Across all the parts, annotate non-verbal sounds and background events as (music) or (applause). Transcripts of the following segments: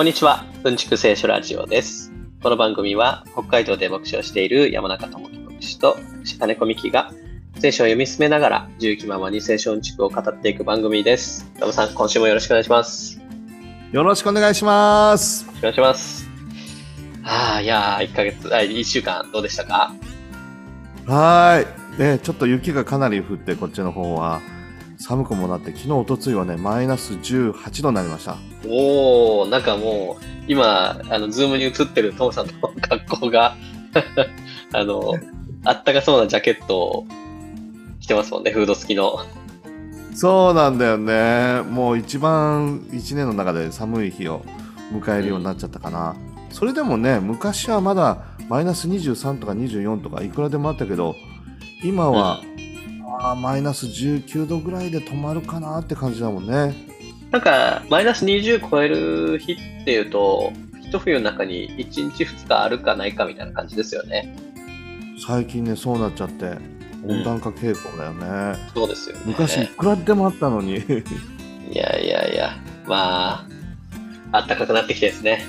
こんにちは。うんちく聖書ラジオです。この番組は北海道で牧師をしている山中智樹牧師と金子美希が聖書を読み進めながら自由気ままに聖書うんちくを語っていく番組です。どうもさん、今週もよろしくお願いします。よよろしくお願いします。ろしくお願いします。ああ、いやー、1ヶ月、あ、1週間どうでしたか？はーい。ね、ちょっと雪がかなり降って、こっちの方は寒くもなって、昨日、おとついはね、マイナス18度になりました。おー、なんかもう、今、あの、ズームに映ってるトモさんの格好が、(laughs) あの、あったかそうなジャケットを着てますもんね、フード付きの。そうなんだよね。もう一番一年の中で寒い日を迎えるようになっちゃったかな。それでもね、昔はまだマイナス23とか24とかいくらでもあったけど、今は、あーマイナス19度ぐらいで止まるかなって感じだもんね。なんか、マイナス20超える日っていうと、一冬の中に1日2日あるかないかみたいな感じですよね。最近ね、そうなっちゃって、温暖化傾向だよね。そうですよね。昔いくらでもあったのに (laughs) いやいやいや、まあ、あったかくなってきてですね。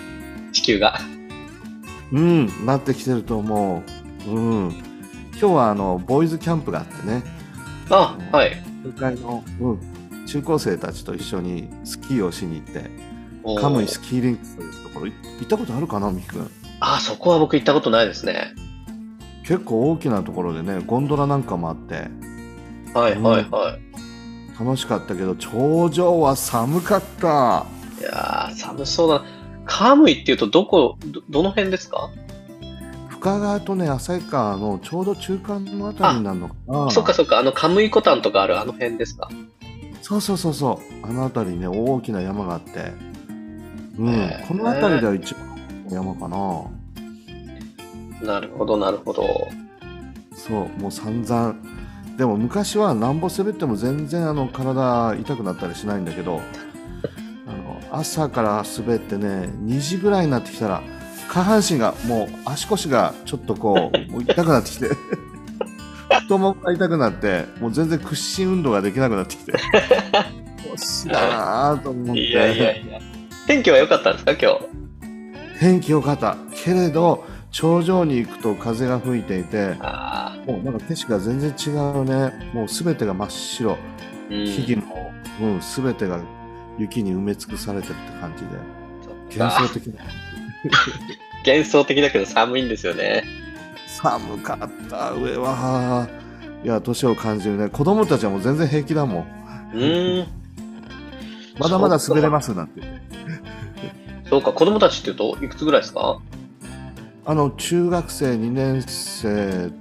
地球が。うんなってきてると思ううん今日はあのボーイズキャンプがあってねあ、はい。中会の、うん、中高生たちと一緒にスキーをしに行ってカムイスキーリンクというところい行ったことあるかなミキ君あ、そこは僕行ったことないですね。結構大きなところでねゴンドラなんかもあってはいはいはい。楽しかったけど頂上は寒かったいやー、寒そうだ。カムイっていうと、どこ、ど、どの辺ですか？深川とね旭川のちょうど中間のあたりになるのかな。そっかそっか、あの、カムイコタンとかあるあの辺ですか。そうそうそうそう。あの辺りにね大きな山があって。うん、へーこの辺りでは一番の山かな。なるほど、なるほど。そうもう散々。でも昔はなんぼ滑っても全然あの体痛くなったりしないんだけどあの朝から滑ってね2時ぐらいになってきたら下半身がもう足腰がちょっとこうもう痛くなってきて。太ももが痛くなってもう全然屈伸運動ができなくなってきて。腰だなぁと思って。いやいやいや。天気は良かったんですか、今日？天気良かった。けれど頂上に行くと風が吹いていてあもうなんか景色が全然違うね。もう全てが真っ白。あ、うん。木々の、うん、全てが雪に埋め尽くされてるって感じで。幻想的な幻想的だけど寒いんですよね。寒かった上は。いや年を感じるね。子供たちはもう全然平気だもん。うーん。まだまだ滑れますなんて。そうか、子供たちっていうと、いくつぐらいですか？あの中学生2年生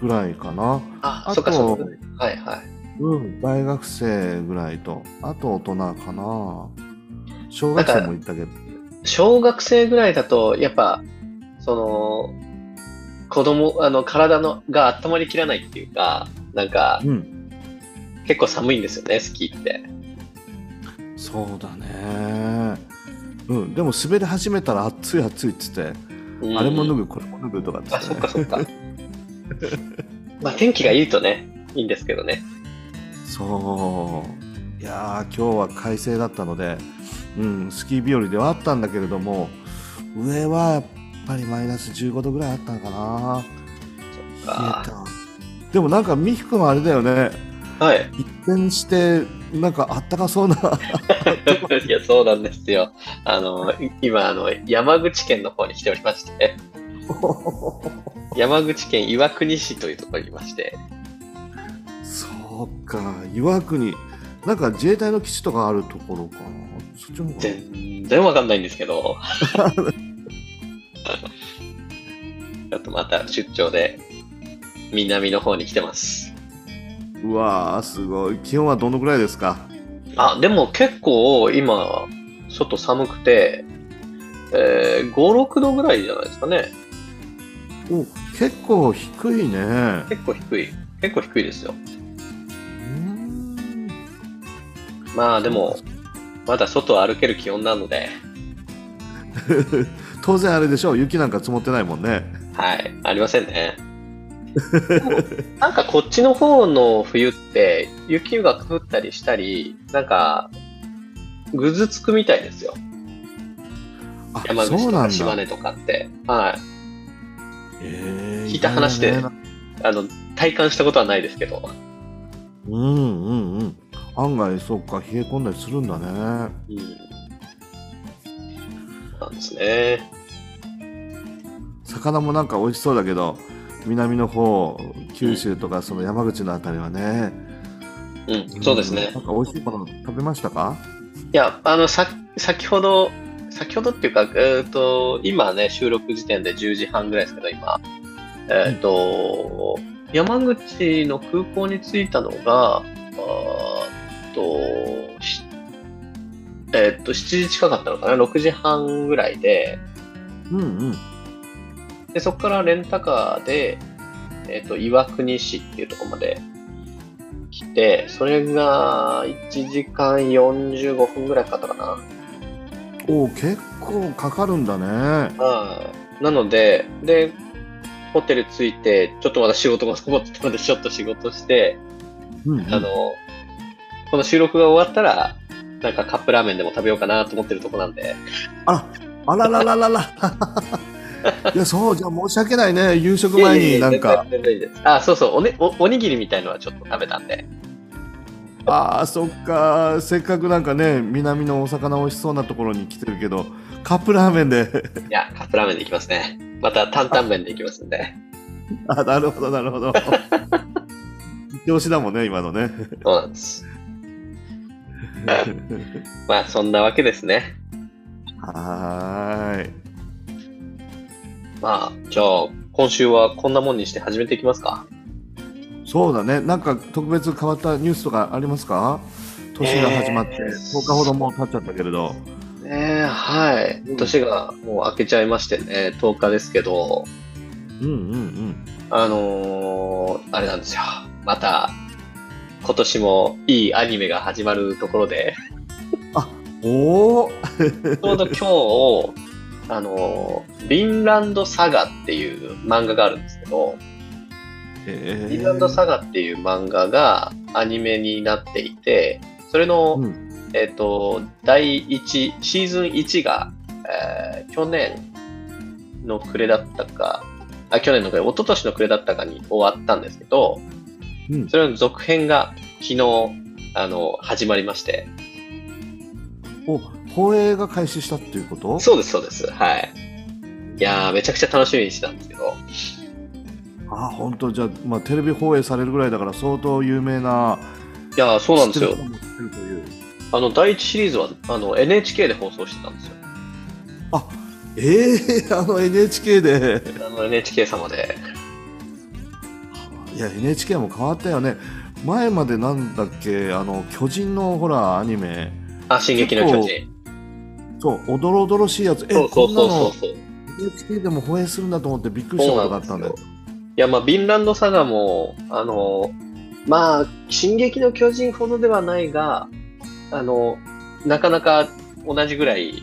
ぐらいかな。あ、あそっかそっか。と。はいはい。うん大学生ぐらいと。あと大人かな。小学生も行ったけど小学生ぐらいだと、やっぱ、その、子供、あの、体のが温まりきらないっていうか、なんか、うん結構寒いんですよね、スキーって。そうだねうんでも滑り始めたら暑い暑いっつってうんあれも脱ぐこれも脱ぐとかっって、ねそっか、そっか。まあ、天気がいいとね、いいんですけどね。そういやー今日は快晴だったので、うん、スキー日和ではあったんだけれども上はやっぱりマイナス15度ぐらいあったのかな。冷あえた。でもなんか美樹君はあれだよね。はい。一転してなんかあったかそうな。(laughs) いや、そうなんですよ。あの、い今、あの、山口県の方に来ておりまして、(laughs) 山口県岩国市というところにいまして、そうか岩国。なんか自衛隊の基地とかあるところかなそっちの方全然わかんないんですけど、ちょっとまた出張で南の方に来てます。うわーすごい気温はどのぐらいですか？あ、でも結構今、外寒くて、えー、5、6度ぐらいじゃないですかね。お結構低いね結構低い。結構低いですよ。まあでも、まだ外を歩ける気温なので、(laughs) 当然あれでしょ雪なんか積もってないもんねはい、ありませんね。なんかこっちの方の冬って雪が降ったりしたり、なんかぐずつくみたいですよ。あ山口とか島根とかって。はい。えー聞いた話であの、体感したことはないですけど。うんうんうん案外そうか冷え込んだりするんだねうん。そうなんですね。魚もなんか美味しそうだけど南の方九州とかその山口のあたりはね、うん、そうですねん。なんか美味しいもの食べましたか？いや、あの、さ、先ほど、先ほどっていうか、えっ、と、今ね、収録時点で10時半ぐらいですけど、今。えっ、と、山口の空港に着いたのが、あーっと、しえっ、と、7時近かったのかな ?6 時半ぐらいで、うんうんで、そこからレンタカーで、えっ、と、岩国市っていうところまで来て、それが1時間45分ぐらいかかったかな。おー結構かかるんだねはい。なので、で、ホテル着いて、ちょっとまだ仕事が残ってたので、ちょっと仕事して、うんうんあの、この収録が終わったら、なんかカップラーメンでも食べようかなと思ってるとこなんで、ああららららら。(laughs) いやそうじゃあ申し訳ないね。夕食前になんか。全然全然いいです。あ、そうそう。お,、ね、お、おにぎりみたいのはちょっと食べたんで、あーそっか。せっかくなんかね南のお魚美味しそうなところに来てるけどカップラーメンで。いや、カップラーメンでいきますね。また担々麺でいきますんで。あなるほどなるほど。(laughs) 一押しだもんね今のね。そうなんです。(laughs) まあ、そんなわけですね。はーいまあ、じゃあ、今週はこんなもんにして始めていきますか。そうだねなんか特別変わったニュースとかありますか？年が始まってえー10日ほどもう経っちゃったけれど、ねえ、はい。年がもう明けちゃいましてね、10日ですけど、うんうんうんあのーあれなんですよ。また、今年もいいアニメが始まるところで、(laughs) おお (laughs) ちょうど今日、あのー、ビンランドサガっていう漫画があるんですけど、えビンランドサガっていう漫画がアニメになっていて、それの、うん。えっ、と、第1、シーズン1が、えー去年の暮れだったか、あ、去年の暮れ、一昨年の暮れだったかに終わったんですけど、うんそれの続編が昨日、あの、始まりまして、お放映が開始したっていうこと？そうです、そうです。はい。いやー、めちゃくちゃ楽しみにしてたんですけど、あ本当じゃあ、まあ、テレビ放映されるぐらいだから相当有名ないやー、そうなんですよあの、第1シリーズは、あの、NHK で放送してたんですよ。あええあの NHK であの、NHK 様で。いや NHK も変わったよね。前までなんだっけあの巨人のほらアニメ。あ、進撃の巨人。そうおどろおどろしいやつ。えそうそうそうこんなのそうそう。NHK でも放映するんだと思ってびっくりしたことがあったんだよ。いや、まあ、ビンランドサガも、あの、まあ、進撃の巨人ほどではないが、あの、なかなか同じぐらい、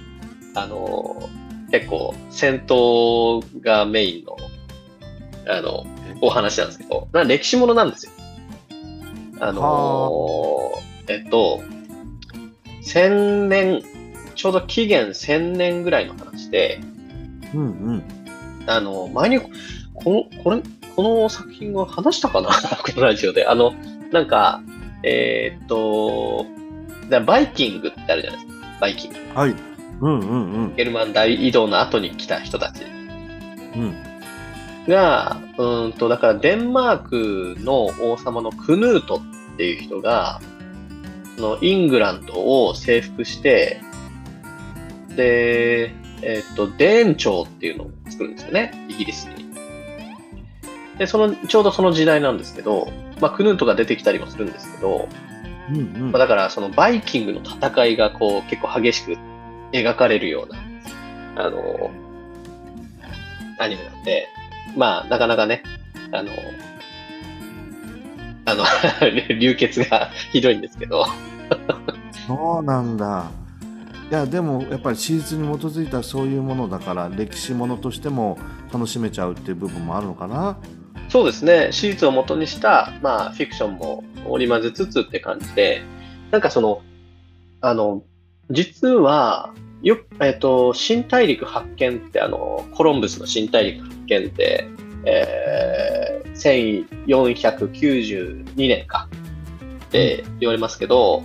あの、結構戦闘がメインの、あの、お話なんですけど、な歴史ものなんですよ。あの、えっと、千年、ちょうど紀元千年ぐらいの話で、うんうんあの、前に、この、これ、この作品を話したかな？(laughs) このラジオで。あの、なんか、えーっと、だバイキングってあるじゃないですか。バイキング。はいうんうんうんゲルマン大移動の後に来た人たちうんが、うーんと、だからデンマークの王様のクヌートっていう人が、そのイングランドを征服して、で、えっと、デーン朝っていうのを作るんですよね、イギリスに。で、その、ちょうどその時代なんですけど、まあ、クヌートが出てきたりもするんですけど、うんうんまあ、だからそのバイキングの戦いがこう結構激しく描かれるような、あの、アニメなんで、まあなかなかね、あの、あの、(laughs) 流血がひどいんですけど、そうなんだ。いやでもやっぱり史実に基づいたそういうものだから歴史ものとしても楽しめちゃうっていう部分もあるのかな。そうですね、史実を元にした、まあフィクションも織り交ぜつつって感じで、なんかその、あの、実は、よえっ、と、新大陸発見って、あの、コロンブスの新大陸発見って、えー、1492年か。って言われますけど、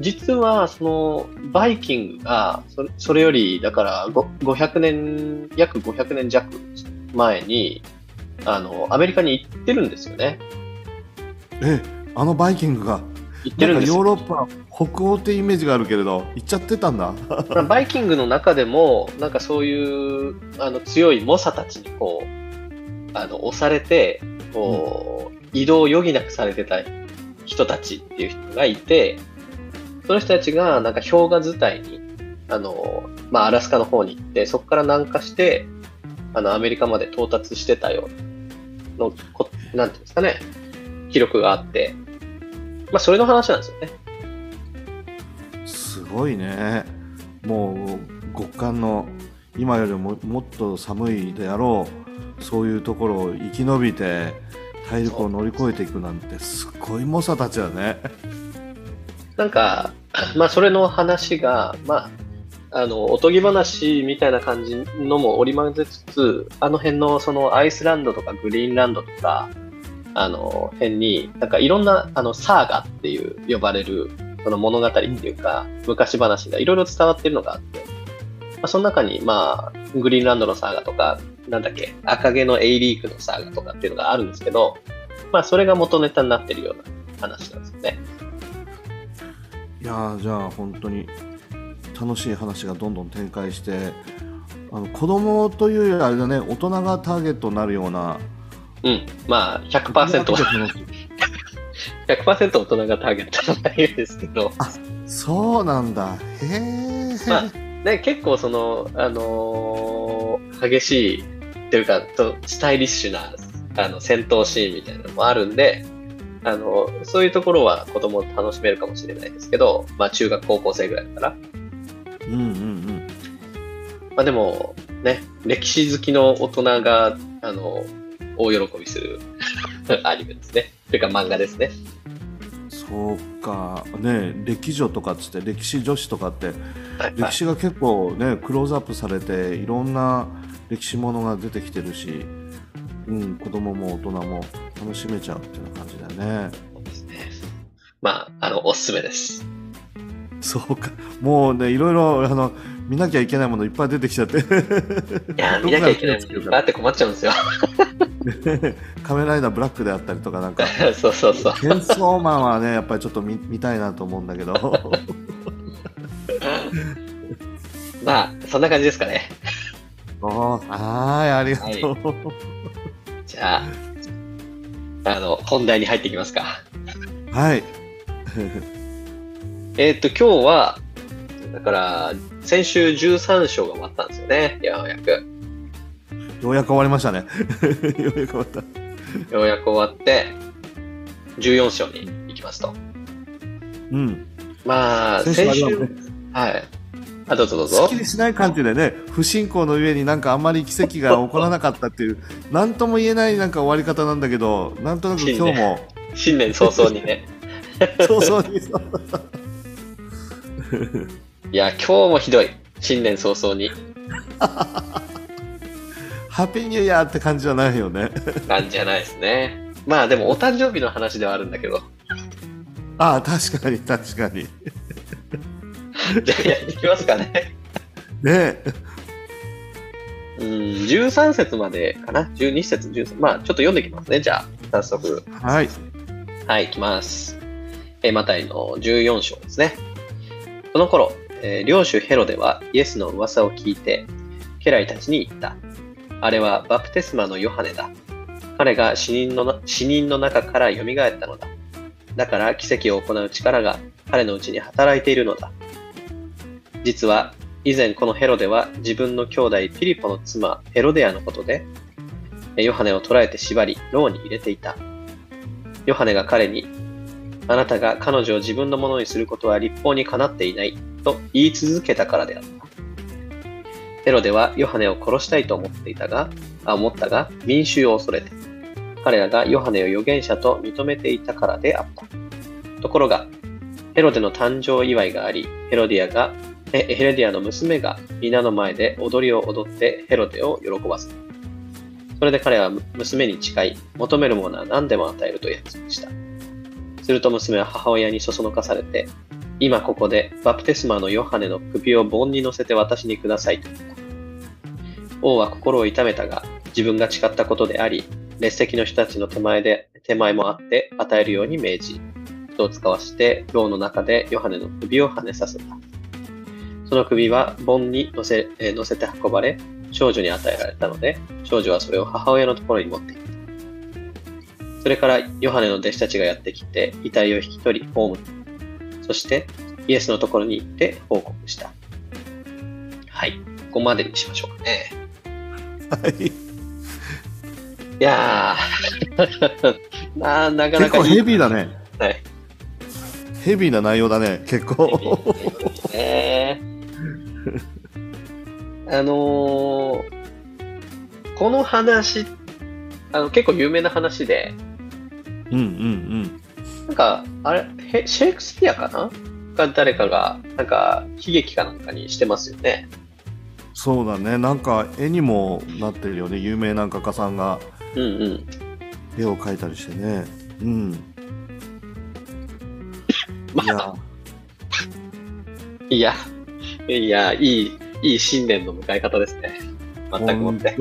実はそのバイキングがそれそれよりだから500年約500年弱前にあのアメリカに行ってるんですよね。えあのバイキングが行ってるんですよ。ロッパ北欧ってイメージがあるけれど行っちゃってたんだ。ま (laughs) あバイキングの中でもなんかそういうあの強い猛者たちにこうあの押されてこう、移動を余儀なくされてた人たちっていう人がいてその人たちがなんか氷河伝いにあの、まあ、アラスカの方に行ってそこから南下してあのアメリカまで到達してたようなのこなんていうんですかね記録があって、まあ、それの話なんですよね。すごいねもう極寒の今よりももっと寒いであろうそういうところを生き延びて大陸を乗り越えていくなんてすごい猛者たちだねなんか、まあ、それの話が、まあ、あの、おとぎ話みたいな感じのも織り交ぜつつ、あの辺のそのアイスランドとかグリーンランドとか、あの辺に、なんかいろんな、あの、サーガっていう呼ばれる、その物語っていうか、昔話がいろいろ伝わってるのがあって、まあ、その中に、まあ、グリーンランドのサーガとか、なんだっけ、赤毛のエイリークのサーガとかっていうのがあるんですけど、まあ、それが元ネタになってるような話なんですよね。いやじゃあ本当に楽しい話がどんどん展開してあの子供というよりあれだね大人がターゲットになるようなうん。まあ、100%、(laughs) 100%大人がターゲットの内容ですけど、そうなんだ。へえ、まあね、結構その、あのー激しい、というか、とスタイリッシュな、あの、戦闘シーンみたいなのもあるんで、あの、そういうところは子供楽しめるかもしれないですけど、まあ、中学高校生ぐらいだから、うんうんうん。まあでも、ね、歴史好きの大人が、あの、大喜びする (laughs) アニメですね。というか漫画ですね。そうかね歴女とかっつって歴史女子とかってはいはい歴史が結構ねクローズアップされていろんな歴史ものが出てきてるし、うん、子供も大人も楽しめちゃうっていう感じだよねそうですね。まあ、あの、おすすめです。そうかもうねいろいろあの見なきゃいけないものいっぱい出てきちゃっていやー、(laughs) 見なきゃいけないものいっぱいあって困っちゃうんですよ。(laughs) 仮面ライダーブラックであったりとかなんか (laughs) そうそうそう。チェンソーマンはねやっぱりちょっと見見たいなと思うんだけどまあ、そんな感じですかね。おーはいありがとう、じゃあ、あの、本題に入っていきますか。はいえーっと、今日は、だから、先週13章が終わったんですよね。ようやく。ようやく終わりましたね (laughs) ようやく終わったようやく終わって、14章に行きますと。うんまあ、先先週、はねはい。あ、どうぞどうぞすっき。りしない感じでね不信仰の上になんかあんまり奇跡が起こらなかったっていう何とも言えないなんか終わり方なんだけどなんとなく今日も新年早々にね。(laughs) 早々にそういや、今日もひどい。新年早々に。ハッピーニューイヤーって感じじゃないよねなんじゃないですね。まあでもお誕生日の話ではあるんだけど。ああ確かに確かにじゃあやっていきますかね。ねうん、13節までかな。12節、13。まあちょっと読んでいきますね。じゃあ、早速。はいはい、いきます。えーマタイの14章ですね。その頃、え領主ヘロデはイエスの噂を聞いて、家来たちに言った。あれはバプテスマのヨハネだ。彼が死人の死人の中から蘇ったのだ。だから奇跡を行う力が彼のうちに働いているのだ。実は以前このヘロデは自分の兄弟ピリポの妻ヘロデアのことで、ヨハネを捕らえて縛り、牢に入れていた。ヨハネが彼に、あなたが彼女を自分のものにすることは立法にかなっていないと言い続けたからであった。ヘロデはヨハネを殺したいと思っていたが、あ思ったが民衆を恐れて、彼らがヨハネを預言者と認めていたからであった。ところが、ヘロデの誕生祝いがあり、ヘロディアがヘレディアの娘が皆の前で踊りを踊ってヘロデを喜ばせた。それで彼は娘に誓い、求めるものは何でも与えると約束した。すると娘は母親にそそのかされて、今ここでバプテスマのヨハネの首を盆に乗せて私にくださいと。王は心を痛めたが、自分が誓ったことであり、列席の人たちの手前で、手前もあって与えるように命じ、人を使わして、牢の中でヨハネの首を跳ねさせた。その首は盆に乗せえ乗せて運ばれ、少女に与えられたので、少女はそれを母親のところに持っていた。それからヨハネの弟子たちがやってきて、遺体を引き取り、葬った。そして、イエスのところに行って報告した。はい。ここまでにしましょうかね。はい。いやー (laughs) な、なかなか結構ヘビーだね。はい。ヘビーな内容だね、結構。ね (laughs) あのー、この話、あの結構有名な話で、うんうんうん。なんか、あれ、シェイクスピアかな？か誰かが、なんか、悲劇かなんかにしてますよね。そうだね、なんか絵にもなってるよね、有名な画家さんがうんうん。絵を描いたりしてね。うん。(laughs) まあ、いや、いや、いい、いい新年の迎え方ですね。全くもって。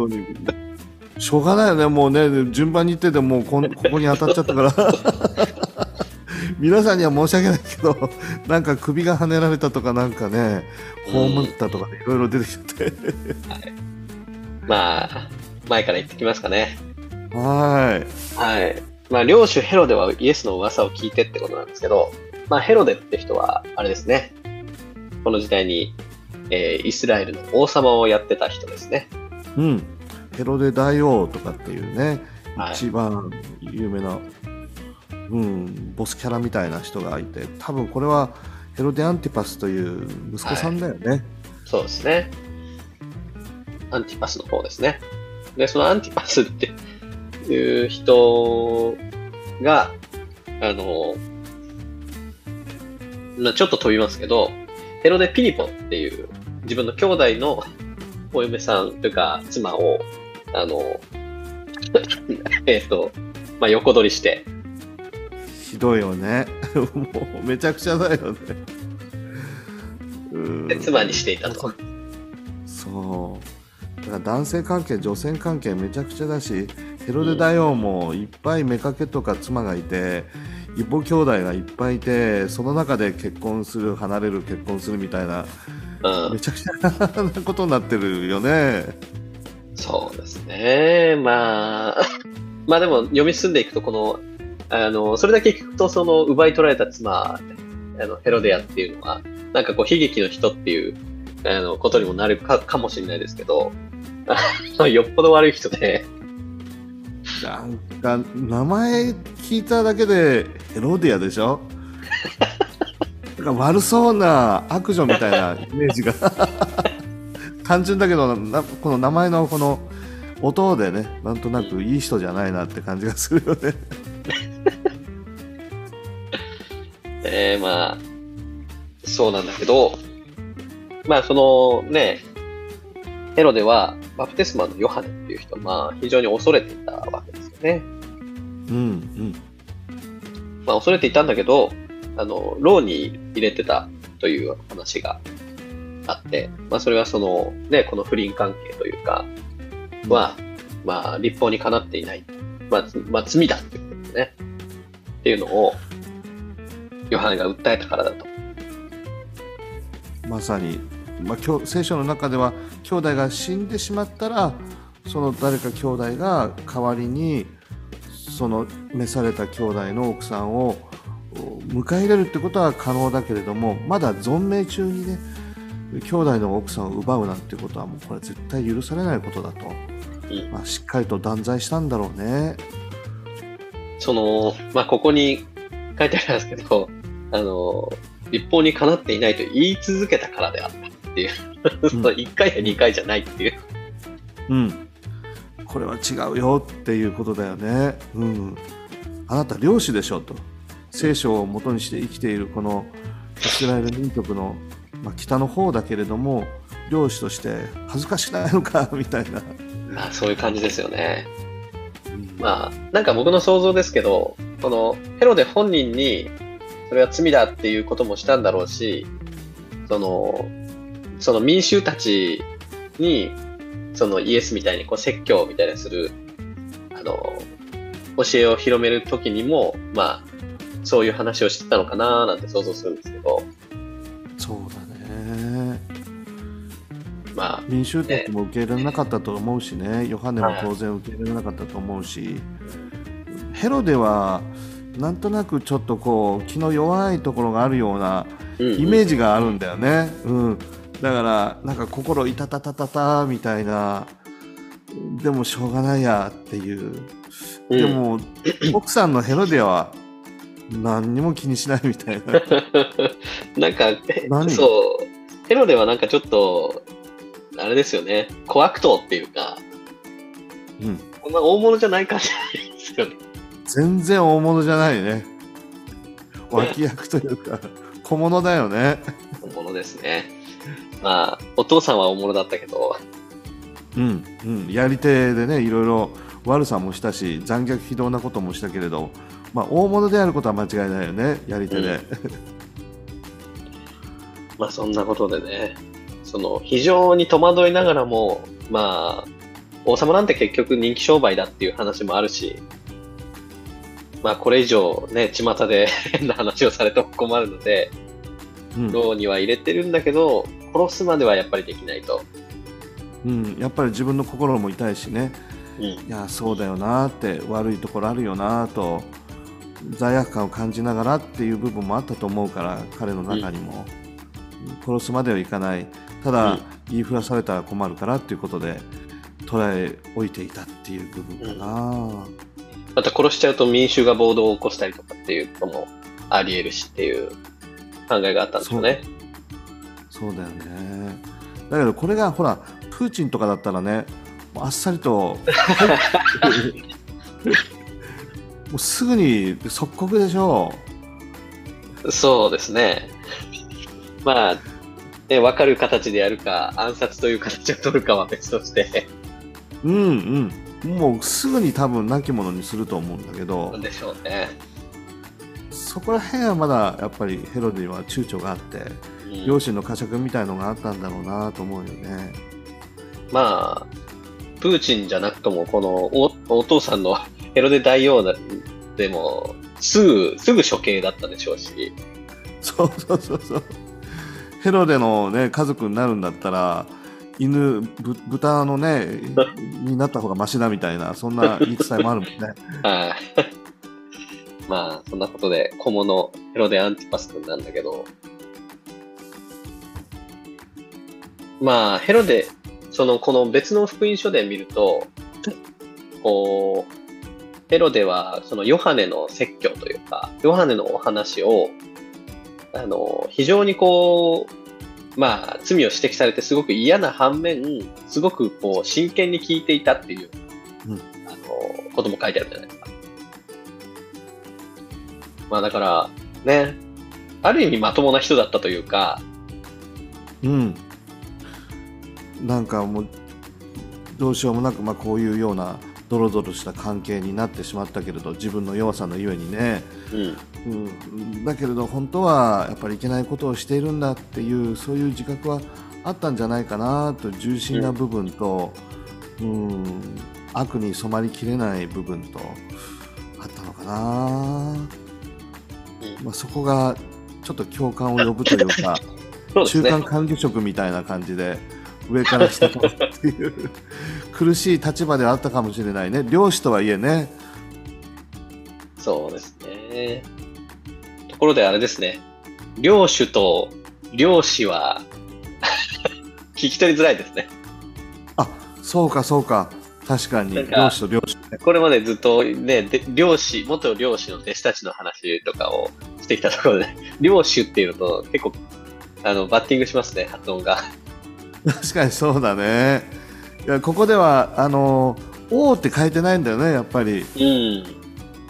しょうがないよね、もうね、順番に言ってて、もうこここに当たっちゃったから。(laughs) 皆さんには申し訳ないけど、なんか首がはねられたとか、なんかね、葬ったとかね、いろいろ出てきて。はい、まあ、前から言ってきますかね。はい。はい。まあ、領主ヘロデはイエスの噂を聞いてってことなんですけど、まあ、ヘロデって人は、あれですね。この時代に、えー、イスラエルの王様をやってた人ですね。うん。ヘロデ大王とかっていうね、はい、一番有名な、うん、ボスキャラみたいな人がいて、多分これはヘロデ・アンティパスという息子さんだよね。はい、そうですね。アンティパスの方ですね。で、そのアンティパスっていう人が、あの、ちょっと飛びますけど、ヘロデ・ピリポっていう自分の兄弟のお嫁さんというか妻を、あの、(laughs) えっと、まあ、横取りして。ひどいよね。(laughs) もうめちゃくちゃだよね。で妻にしていたと。そう。だから男性関係女性関係めちゃくちゃだしヘロデ大王もいっぱい妾とか妻がいて一方兄弟がいっぱいいてその中で結婚する離れる結婚するみたいな、うん、めちゃくちゃなことになってるよね。そうですねまあ。(laughs) まあでも読み進んでいくとこのあのそれだけ聞くとその奪い取られた妻あのヘロデアっていうのはなんかこう悲劇の人っていうあのことにもなるかかもしれないですけど (laughs) よっぽど悪い人で。なんか、名前聞いただけでヘロディアでしょ？(laughs) なんか悪そうな悪女みたいなイメージが。単純だけどなこの名前のこの音でねなんとなくいい人じゃないなって感じがするよね (laughs) えー、まあそうなんだけどまあそのねヘロデはバプテスマのヨハネっていう人は、まあ、非常に恐れていたわけですよね。うんうん。まあ、恐れていたんだけど、あの、牢に入れてたという話があって、まあ、それはその、ね、この不倫関係というか、は、まあ、立法にかなっていない。まあ、まあ、罪だっていうことですね。っていうのを、ヨハネが訴えたからだと。まさにまあ、聖書の中では兄弟が死んでしまったらその誰か兄弟が代わりにその召された兄弟の奥さんを迎え入れるってことは可能だけれどもまだ存命中にね兄弟の奥さんを奪うなんてことはもうこれ絶対許されないことだと、まあ、しっかりと断罪したんだろうね。その、まあ、ここに書いてあるんですけど、あの、立法にかなっていないと言い続けたからであった。っていう。(laughs) 1回や2回じゃないっていう。うん。これは違うよっていうことだよね。うん。あなた漁師でしょと。聖書を元にして生きているこのイスラエル民族のまあ、北の方だけれども漁師として恥ずかしくないのかみたいな、まあ、そういう感じですよね。まあ、なんか僕の想像ですけど、このヘロデ本人にそれは罪だっていうこともしたんだろうし、その、その民衆たちに、そのイエスみたいにこう説教みたいなする、あの、教えを広めるときにも、まあ、そういう話をしてたのかななんて想像するんですけど。そうだね。まあ、民衆たちも受け入れなかったと思うしね、ヨハネも当然受け入れなかったと思うし、ヘロデはなんとなくちょっとこう気の弱いところがあるようなイメージがあるんだよね。うん、うん、だからなんか心いたたたたたみたいな。でもしょうがないやっていう、うん、でも奥さんのヘロデは何にも気にしないみたいな。(laughs) なんかそう。ヘロデはなんかちょっとあれですよね。小悪党っていうか、うん、こんな大物じゃないかじですよね。全然大物じゃないね。脇役というか小物だよね。小物ですね。まあお父さんは大物だったけど。うんうん。やり手でねいろいろ悪さもしたし残虐非道なこともしたけれどまあ大物であることは間違いないよねやり手で、うん、まあそんなことでねその非常に戸惑いながらもまあ王様なんて結局人気商売だっていう話もあるしまあこれ以上ね、巷で (laughs) 変な話をされても困るので、牢、うん、には入れてるんだけど、殺すまではやっぱりできないと。うん、やっぱり自分の心も痛いしね、うん、いや、そうだよなって、悪いところあるよなと、罪悪感を感じながらっていう部分もあったと思うから、彼の中にも。うん、殺すまではいかない。ただ、言いふらされたら困るからっていうことで、捉え置いていたっていう部分かな。また殺しちゃうと民衆が暴動を起こしたりとかっていうこともあり得るしっていう考えがあったんですよね。そうだよね。だけどこれがほら、プーチンとかだったらね、あっさりと、(laughs) もうすぐに即刻でしょう。そうですね。まあ、ね、分かる形でやるか、暗殺という形を取るかは別として。うんうん。もうすぐに多分亡き者にすると思うんだけどでしょうね。そこら辺はまだやっぱりヘロディは躊躇があって、うん、両親の呵責みたいのがあったんだろうなと思うよね。まあプーチンじゃなくともこのおお父さんのヘロデ大王でもすぐすぐ処刑だったでしょうし。そうそうそうそうヘロデのね家族になるんだったら犬ぶ豚のね (laughs) になった方がマシだみたいなそんな言い伝えもあるもんね。(laughs) はい。(laughs) まあそんなことで小物ヘロデ・アンティパス君なんだけど。まあヘロデそのこの別の福音書で見るとこうヘロデはそのヨハネの説教というかヨハネのお話をあの非常にこうまあ、罪を指摘されてすごく嫌な反面、すごくこう真剣に聞いていたっていう、うん、あのことも書いてあるじゃないですか。まあだから、ね、ある意味まともな人だったというか、うん。なんかもう、どうしようもなく、まあこういうようなドロドロした関係になってしまったけれど自分の弱さのゆえにね、うん、うん、だけれど本当はやっぱりいけないことをしているんだっていうそういう自覚はあったんじゃないかなと重心な部分と、うん、うん、悪に染まりきれない部分とあったのかな、まあ、そこがちょっと共感を呼ぶというか (laughs) ね、中間管理職みたいな感じで上から下からっていう苦しい立場ではあったかもしれないね。漁師とはいえね。そうですね。ところであれですね。領主と漁師は (laughs) 聞き取りづらいですね。あそうかそうか。確かに。漁師と漁師これまでずっとね漁師元漁師の弟子たちの話とかをしてきたところで (laughs) 漁師っていうのと結構あのバッティングしますね発音が。確かにそうだねいやここではあの「王」って書いてないんだよねやっぱり、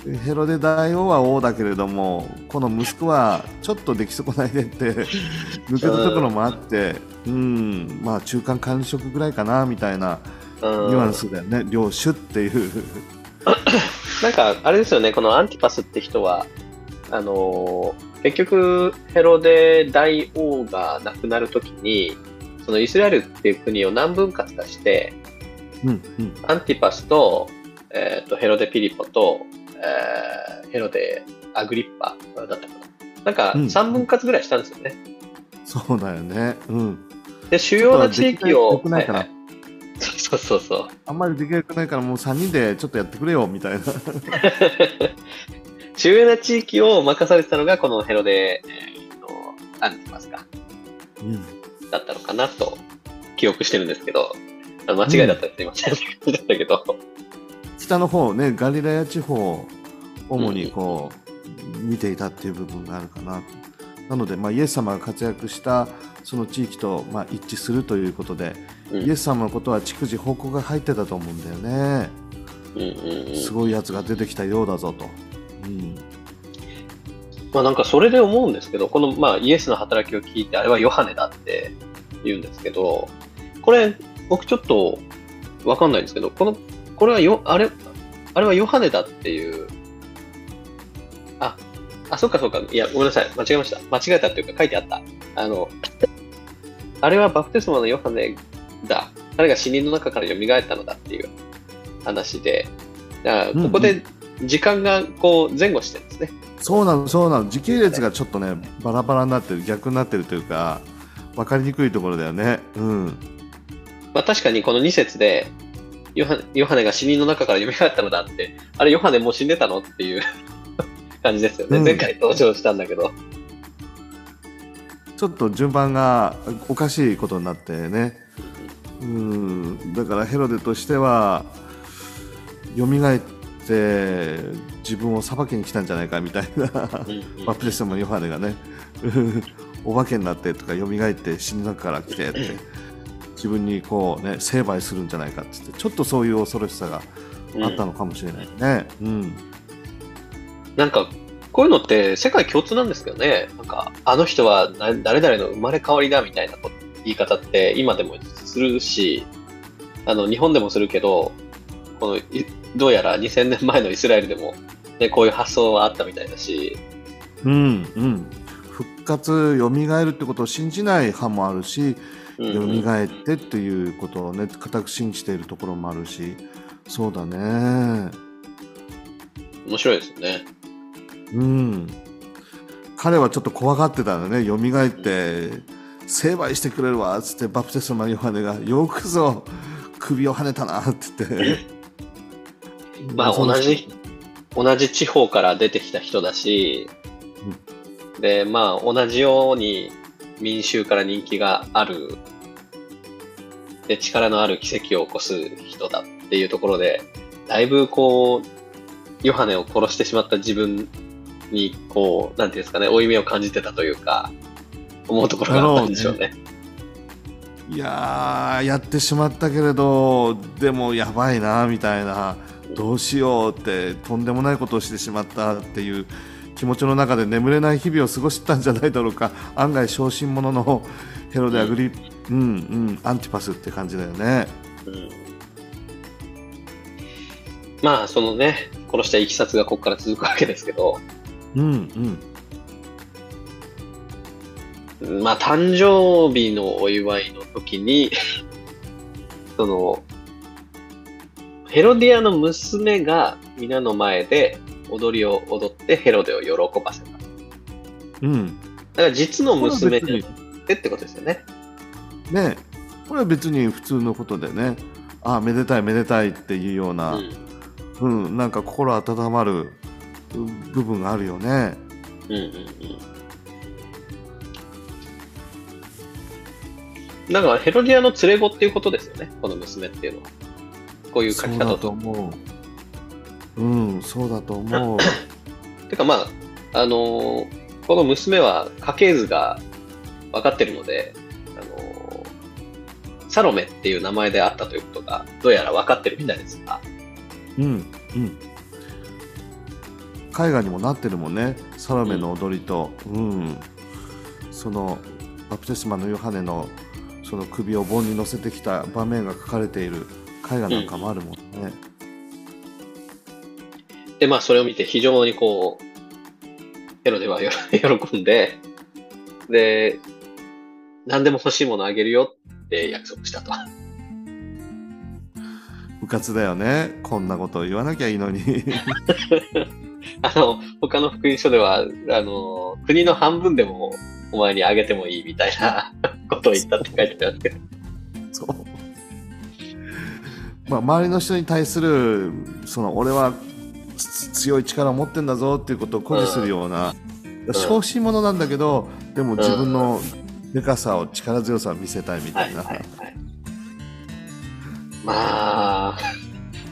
うん、ヘロデ大王は王だけれどもこの息子はちょっと出来損ないでって (laughs) 抜けたところもあってうんまあ中間管理職ぐらいかなみたいなニュアンスだよね領主っていう。(coughs) なんかあれですよねこのアンティパスって人はあのー、結局ヘロデ大王が亡くなるときにそのイスラエルっていう国を何分割かして、うんうん、アンティパスと,、えーと、ヘロデ・ピリポと、えー、ヘロデ・アグリッパだったかな。なんか3分割ぐらいしたんですよね。うん、そうだよね。うん。で、主要な地域を。はいはい、そうそうそう。あんまりできなくないからもう3人でちょっとやってくれよみたいな。(laughs) 主要な地域を任されてたのがこのヘロデ、えアンティパスか。うん。だったのかなと記憶してるんですけど、間違いだったらすいません、うん、だったけど。北の方ね、ガリラヤ地方、主にこう、うん、見ていたっていう部分があるかなと。なので、まあ、イエス様が活躍したその地域と、まあ、一致するということで、うん、イエス様のことは逐次報告が入ってたと思うんだよね。うんうんうん、すごいやつが出てきたようだぞと。うんまあなんかそれで思うんですけど、このまあイエスの働きを聞いて、あれはヨハネだって言うんですけど、これ、僕ちょっとわかんないんですけど、この、これはよ、あれ、あれはヨハネだっていう、あ、あ、そっかそっか、いや、ごめんなさい、間違えました。間違えたっていうか書いてあった。あの、あれはバプテスマのヨハネだ。彼が死人の中から蘇ったのだっていう話で、だからここで時間がこう前後してるんですね。うんうんそうなのそうなの。時系列がちょっとねバラバラになってる逆になってるというか分かりにくいところだよね。うん。まあ確かにこの2節でヨハヨハネが死人の中から蘇ったのだってあれヨハネもう死んでたのっていう (laughs) 感じですよね、うん、前回登場したんだけど。ちょっと順番がおかしいことになってね。うん。だからヘロデとしては蘇って自分を裁きに来たんじゃないかみたいな、まあ、プレステもヨハネがね (laughs) お化けになってとか蘇って死の中から来てって自分にこうね成敗するんじゃないかってってちょっとそういう恐ろしさがあったのかもしれないね。うん、うん、なんかこういうのって世界共通なんですけどね。なんかあの人は誰々の生まれ変わりだみたいな言い方って今でもするしあの日本でもするけどこのどうやら2000年前のイスラエルでも、ね、こういう発想はあったみたいだし。うんうん。復活、蘇るってことを信じない派もあるし、蘇ってっていうことをね、固く信じているところもあるし、そうだね。面白いですね。うん。彼はちょっと怖がってたんだね、蘇って、成敗してくれるわっつってバプテスマ・ヨハネがよくぞ首をはねたなって言ってまあ同じ、同じ地方から出てきた人だし、うん、で、まあ同じように民衆から人気がある、で、力のある奇跡を起こす人だっていうところで、だいぶこう、ヨハネを殺してしまった自分に、こう、なんていうんですかね、負い目を感じてたというか、思うところがあったんでしょうね。いややってしまったけれど、でもやばいな、みたいな。どうしようってとんでもないことをしてしまったっていう気持ちの中で眠れない日々を過ごしたんじゃないだろうか (laughs) 案外小心者のヘロデアグリ、うん、うんうんアンティパスって感じだよね。うん、まあそのね殺したいきさつがここから続くわけですけど。うんうん。まあ誕生日のお祝いの時に (laughs) そのヘロディアの娘が皆の前で踊りを踊ってヘロデを喜ばせた。うん。だから実の娘でってってことですよね。ねこれは別に普通のことでね、ああ、めでたいめでたいっていうような、うん、うん、なんか心温まる部分があるよね。うんうんうん。なんかヘロディアの連れ子っていうことですよね、この娘っていうのは。こういう書き方と思う。うん、そうだと思う。(coughs) てかまあ、あのー、この娘は家系図が分かってるので、あのー、サロメっていう名前であったということが、どうやら分かってるみたいですが。うん、うん。絵画にもなってるもんねサロメの踊りと、うんそのバプテスマのヨハネのその首を盆に乗せてきた場面が描かれている絵画なんかもあるもんね。で、まあ、それを見て非常にこう、ヘロデはよ (laughs) 喜んで、で、何でも欲しいものあげるよって約束したと。部活だよねこんなことを言わなきゃいいのにあの、他の福音書では、あの、国の半分でもお前にあげてもいいみたいなことを言ったって書いてあるんですけど。まあ周りの人に対するその俺はつ強い力を持ってんだぞっていうことを誇示するような、小心者なんだけどでも自分のでかさを力強さを見せたいみたはいいな、はいはい。まあ、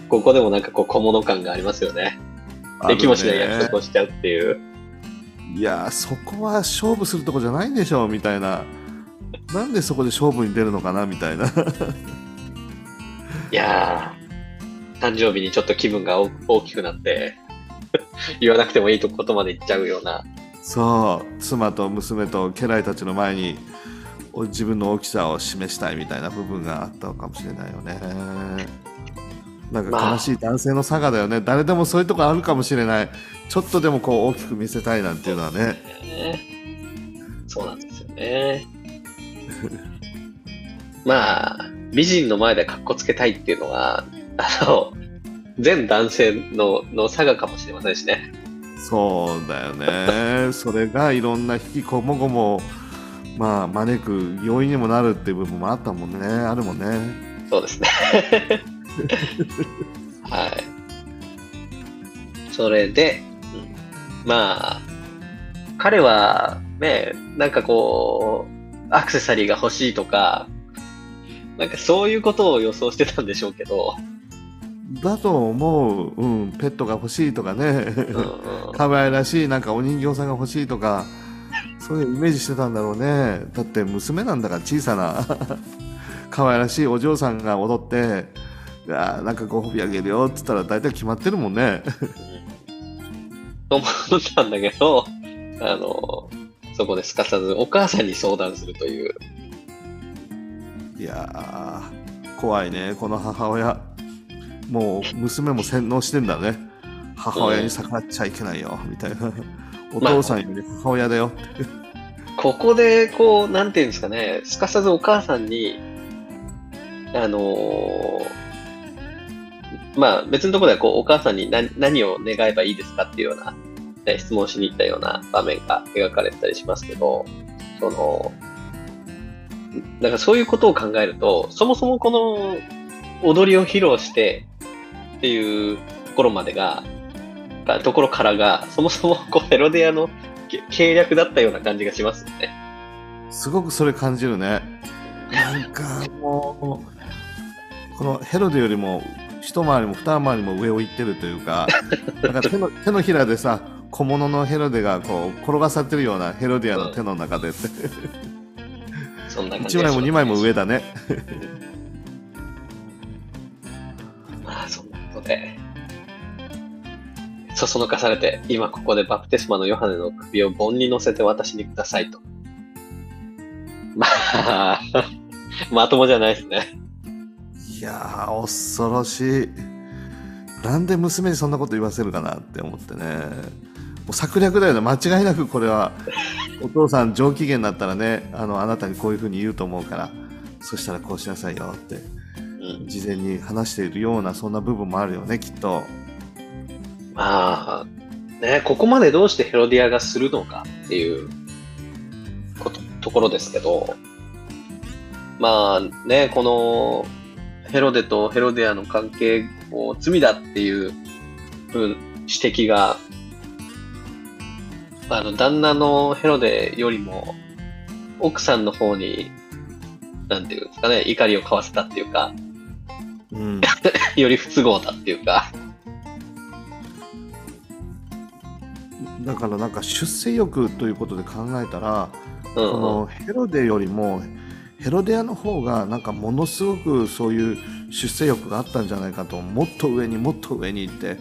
ここでもなんかこう小物感がありますよね。できもしない約束をしちゃうっていう。いやーそこは勝負するとこじゃないんでしょみたいななんでそこで勝負に出るのかなみたいないやー、誕生日にちょっと気分が大大きくなって、(laughs) 言わなくてもいいとことまで言っちゃうような。そう妻と娘と家来たちの前にお自分の大きさを示したいみたいな部分があったのかもしれないよね。なんか悲しい男性の差がだよね、誰でもそういうとこあるかもしれない。ちょっとでもこう大きく見せたいなんていうのはねね。そうなんですよね。(laughs) まあ、美人の前で格好つけたいっていうのは、あの、全男性のの差がかもしれませんしね。そうだよねそれがいろんな引きこもごもまあ招く要因にもなるっていう部分もあったもんねあるもんねそうですね。(laughs) はい。それで、うんまあ、彼はね、なんかこう、アクセサリーが欲しいとか、なんかそういうことを予想してたんでしょうけど、だと思う、うん、ペットが欲しいとかね。可愛らしいなんかお人形さんが欲しいとかそういうイメージしてたんだろうね。だって娘なんだから小さな (laughs) 可愛らしいお嬢さんが踊って「いやーなんかご褒美あげるよ」っつったら大体決まってるもんね。と思ったんだけど、あの、そこですかさずお母さんに相談するという、いやー怖いねこの母親。もう娘も洗脳してんだね。母親に逆らっちゃいけないよみたいな。お父さんより母親だよ。ここで、こう、なんていうんですかね、すかさずお母さんに、あのーまあ別のところではこうお母さんに何何を願えばいいですかっていうような、ね、質問しに行ったような場面が描かれてたりしますけど、その、なんかそういうことを考えると、そもそもこの踊りを披露してっていうところまでが、かところからが、そもそもこうヘロデアのけ計略だったような感じがしますよね。すごくそれ感じるねなんかもうこのヘロデよりも一回りも二回りも上を行ってるというか (laughs) なんか手の手のひらでさ小物のヘロデがこう転がされてるようなヘロディアの手の中でってそんな感じ1がします。枚も2枚も上だね。まあ、そんなことで、そそのかされて、今ここでバプテスマのヨハネの首を盆に乗せて私にくださいと。まあ、(laughs) まともじゃないですね。いやー恐ろしい。なんで娘にそんなこと言わせるかなって思ってね。もう策略だよね。間違いなくこれはお父さん上機嫌になったらねあのあなたにこういうふうに言うと思うからそしたらこうしなさいよってうん、事前に話しているようなそんな部分もあるよねきっと。まあ、ね、ここまでどうしてヘロディアがするのかっていうことところですけど、まあね、このヘロデとヘロデアの関係を罪だっていう指摘が、あの、旦那のヘロデよりも奥さんの方に、なんていうんですかね、怒りを買わせたっていうか、うん。(laughs) より不都合だっていうか、だからなんか出世欲ということで考えたら、うんこのヘロデよりもヘロデアの方がなんかものすごくそういう出世欲があったんじゃないかともっと上にもっと上に行って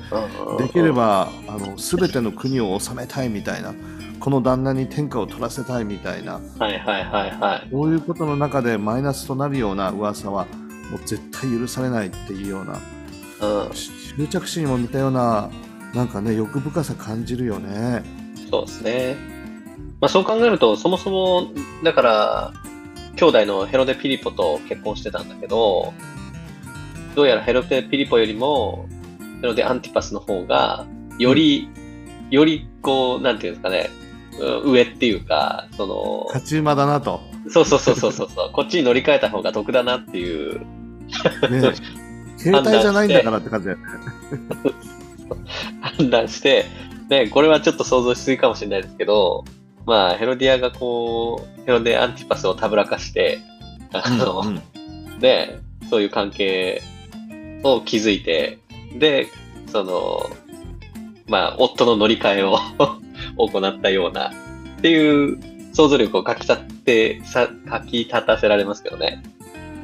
できればあの全ての国を治めたいみたいなこの旦那に天下を取らせたいみたいなはいはいはいはい。そういうことの中でマイナスとなるような噂はもう絶対許されないっていうようなうん、執着心にも似たようななんかね欲深さ感じるよね。そうですね。まあそう考えると、そもそも、だから、兄弟のヘロデ・ピリポと結婚してたんだけど、どうやらヘロデ・ピリポよりも、ヘロデ・アンティパスの方が、より、よりこう、なんていうんですかね、うん上っていうか、その、勝ち馬だなと。そうそうそうそうそうそう、(laughs) こっちに乗り換えた方が得だなっていう、ね、携帯じゃないんだからって感じだよね。(laughs) 判断して、ね、これはちょっと想像しすぎかもしれないですけど、まあ、ヘロディアがこう、ヘロデ・アンティパスをたぶらかして、あの、うんで、そういう関係を築いて、で、その、まあ、夫の乗り換えを (laughs) 行ったような、っていう想像力をかき立って、さ、かき立たせられますけどね。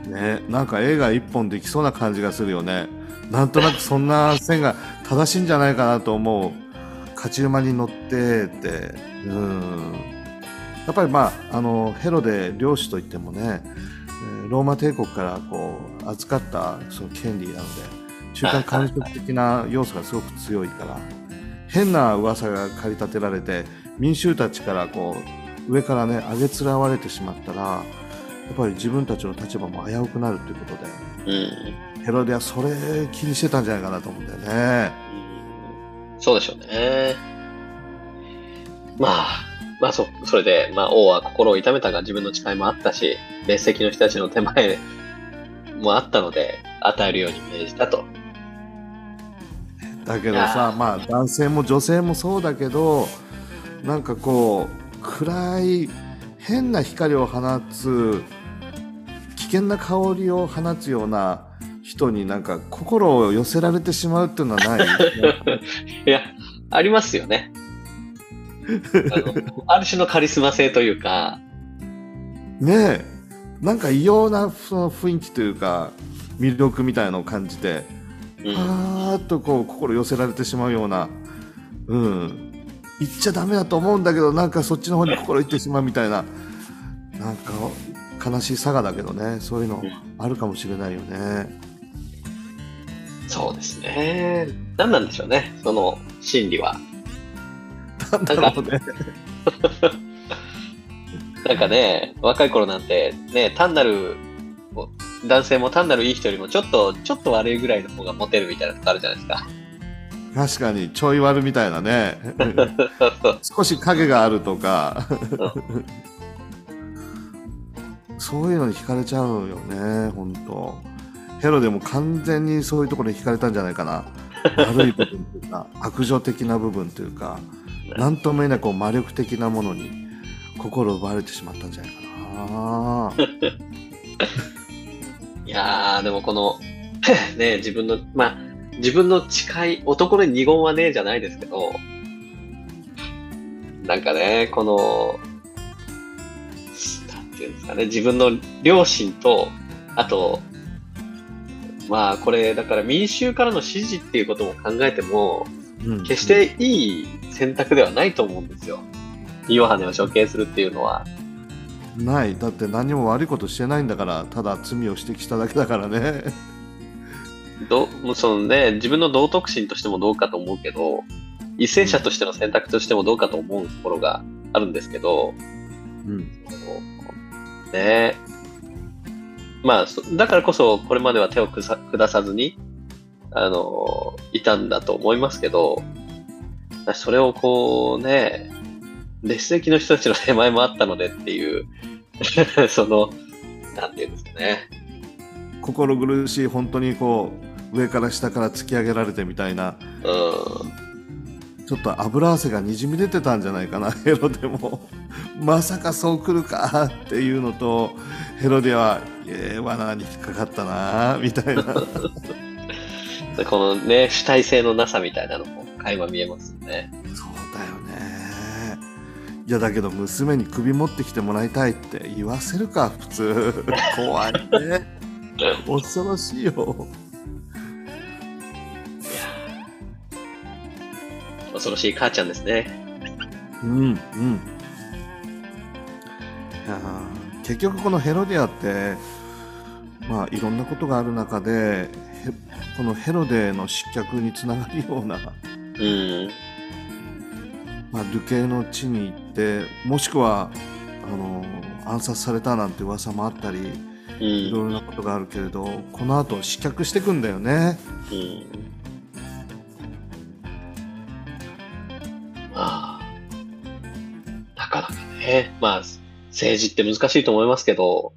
ね、なんか映画一本できそうな感じがするよね。なんとなくそんな線が正しいんじゃないかなと思う。勝ち馬に乗ってって、うん。やっぱりまあ、あの、ヘロデ領主といってもね、えーローマ帝国からこう、預かったその権利なので、中間管理的な要素がすごく強いから、変な噂が駆り立てられて、民衆たちからこう、上からね、上げつらわれてしまったら、やっぱり自分たちの立場も危うくなるということで、うん。ヘロデはそれ気にしてたんじゃないかなと思うんだよね。そうでしょうね。まあ、まあそ、それで、まあ王は心を痛めたが自分の誓いもあったし、列席の人たちの手前もあったので、与えるように命じたと。だけどさ、ーまあ男性も女性もそうだけど、なんかこう、暗い変な光を放つ、危険な香りを放つような人になんか心を寄せられてしまうっていうのはない？(laughs) いや、ありますよね。(laughs) ある種のカリスマ性というか、ねえなんか異様なその雰囲気というか魅力みたいなのを感じてうん、はーっとこう心寄せられてしまうような、うん、言っちゃダメだと思うんだけどなんかそっちの方に心いってしまうみたいななんか悲しい佐賀だけどねそういうのあるかもしれないよね。そうですね。何なんでしょうね、その心理は。なんだろうね。(laughs) なんかね、若い頃なんて、ね、単なる、男性も単なるいい人よりも、ちょっと、ちょっと悪いぐらいの方がモテるみたいなとこあるじゃないですか。確かにちょい悪みたいなね。(laughs) 少し影があるとか。そういうのに惹かれちゃうよね本当。ヘロでも完全にそういうところに惹かれたんじゃないかな。悪い部分というか悪女的な部分というか何とも言えないこう魔力的なものに心を奪われてしまったんじゃないかな。(laughs) いやー、でもこの、(laughs) ね、自分の、まあ、自分の誓い、男の二言はねえじゃないですけど、なんかね、この、なんていうんですかね、自分の両親と、あと、まあこれ、だから民衆からの支持っていうことも考えても、うん決していい選択ではないと思うんですよ。ヨハネを処刑するっていうのは。ない。だって何も悪いことしてないんだからただ罪を指摘しただけだからね。どそのね、自分の道徳心としてもどうかと思うけど、為政者としての選択としてもどうかと思うところがあるんですけど、うん。ね。まあ、そだからこそこれまでは手を下さずに、あの、いたんだと思いますけど、それをこうね、列席の人たちの手前もあったのでっていう、(laughs) その、なんていうんですかね。心苦しい本当にこう上から下から突き上げられてみたいなうん。ちょっと油汗がにじみ出てたんじゃないかなヘロデもまさかそう来るかっていうのとヘロデはええ罠に引っかかったなみたいな (laughs) でこのね、主体性のなさみたいなのも垣間見えますよね。そうだよね。いやだけど娘に首持ってきてもらいたいって言わせるか普通。(laughs) 怖いね。恐ろしいよ。恐ろしい母ちゃんですね。うんうん。いやー結局このヘロディアってまあいろんなことがある中でへこのヘロデの失脚につながるような、うん。まあ、流刑の地に行ってもしくはあの暗殺されたなんて噂もあったりうん。いろいろなことがあるけれどこの後失脚していくんだよね。うん。まあ、なかなかね、まあ、政治って難しいと思いますけど、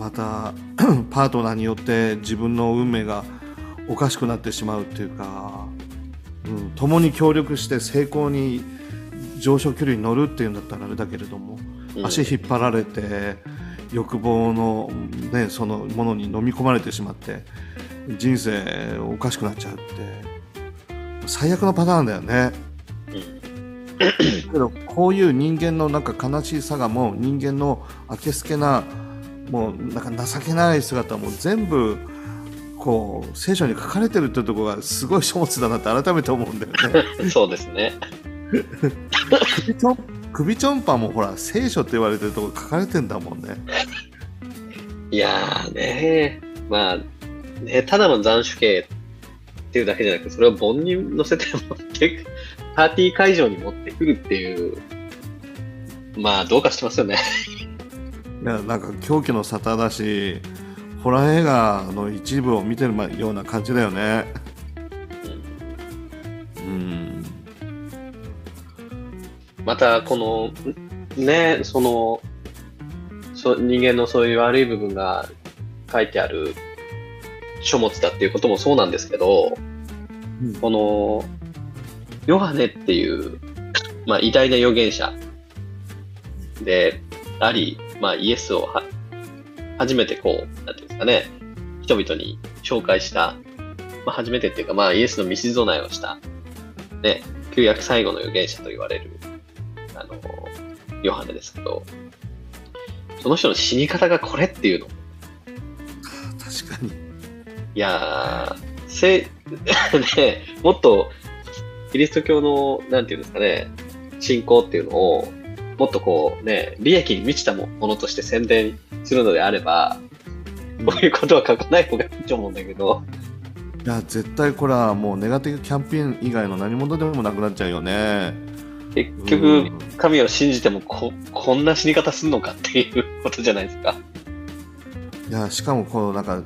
また (clears throat) パートナーによって自分の運命がおかしくなってしまうっていうか、うん、共に協力して成功に上昇距離に乗るっていうんだったらあれだけれども、うん足引っ張られて欲望の,、ね、そのものに飲み込まれてしまって人生おかしくなっちゃうって最悪のパターンだよね。うんけどこういう人間のなんか悲しいさがも人間のあけすけなもうなんか情けない姿も全部こう聖書に書かれてるってところがすごい書物だなって改めて思うんだよね。(laughs) そうですね。首ちょん首ちょんぱもほら聖書って言われてるところ書かれてんだもんね。いやーね、まあ、ね、ただの斬首刑っていうだけじゃなく、それを盆に乗せて持ってく、パーティー会場に持ってくるっていう、まあ、どうかしてますよね。いやなんか狂気の沙汰だしホラー映画の一部を見てるような感じだよね。うんまた、この、ね、その、そ人間のそういう悪い部分が書いてある書物だっていうこともそうなんですけど、うんこの、ヨハネっていう、まあ、偉大な預言者であり、まあ、イエスをは初めてこう、なんていうんですかね、人々に紹介した、まあ、初めてっていうか、まあ、イエスの道備えをした、ね、旧約最後の預言者と言われる、あの、ヨハネですけど、その人の死に方がこれっていうの。確かに。いやー、せ、(laughs) ね、もっと、キリスト教の、なんていうんですかね、信仰っていうのを、もっとこうね、利益に満ちたものとして宣伝するのであれば、こういうことは書かない方がいいと思うんだけど、いや絶対これはもうネガティブキャンペーン以外の何者でもなくなっちゃうよね。結う局ん、神を信じてもこ、こんな死に方すんのかっていうことじゃないですか。いやしかもこのなんか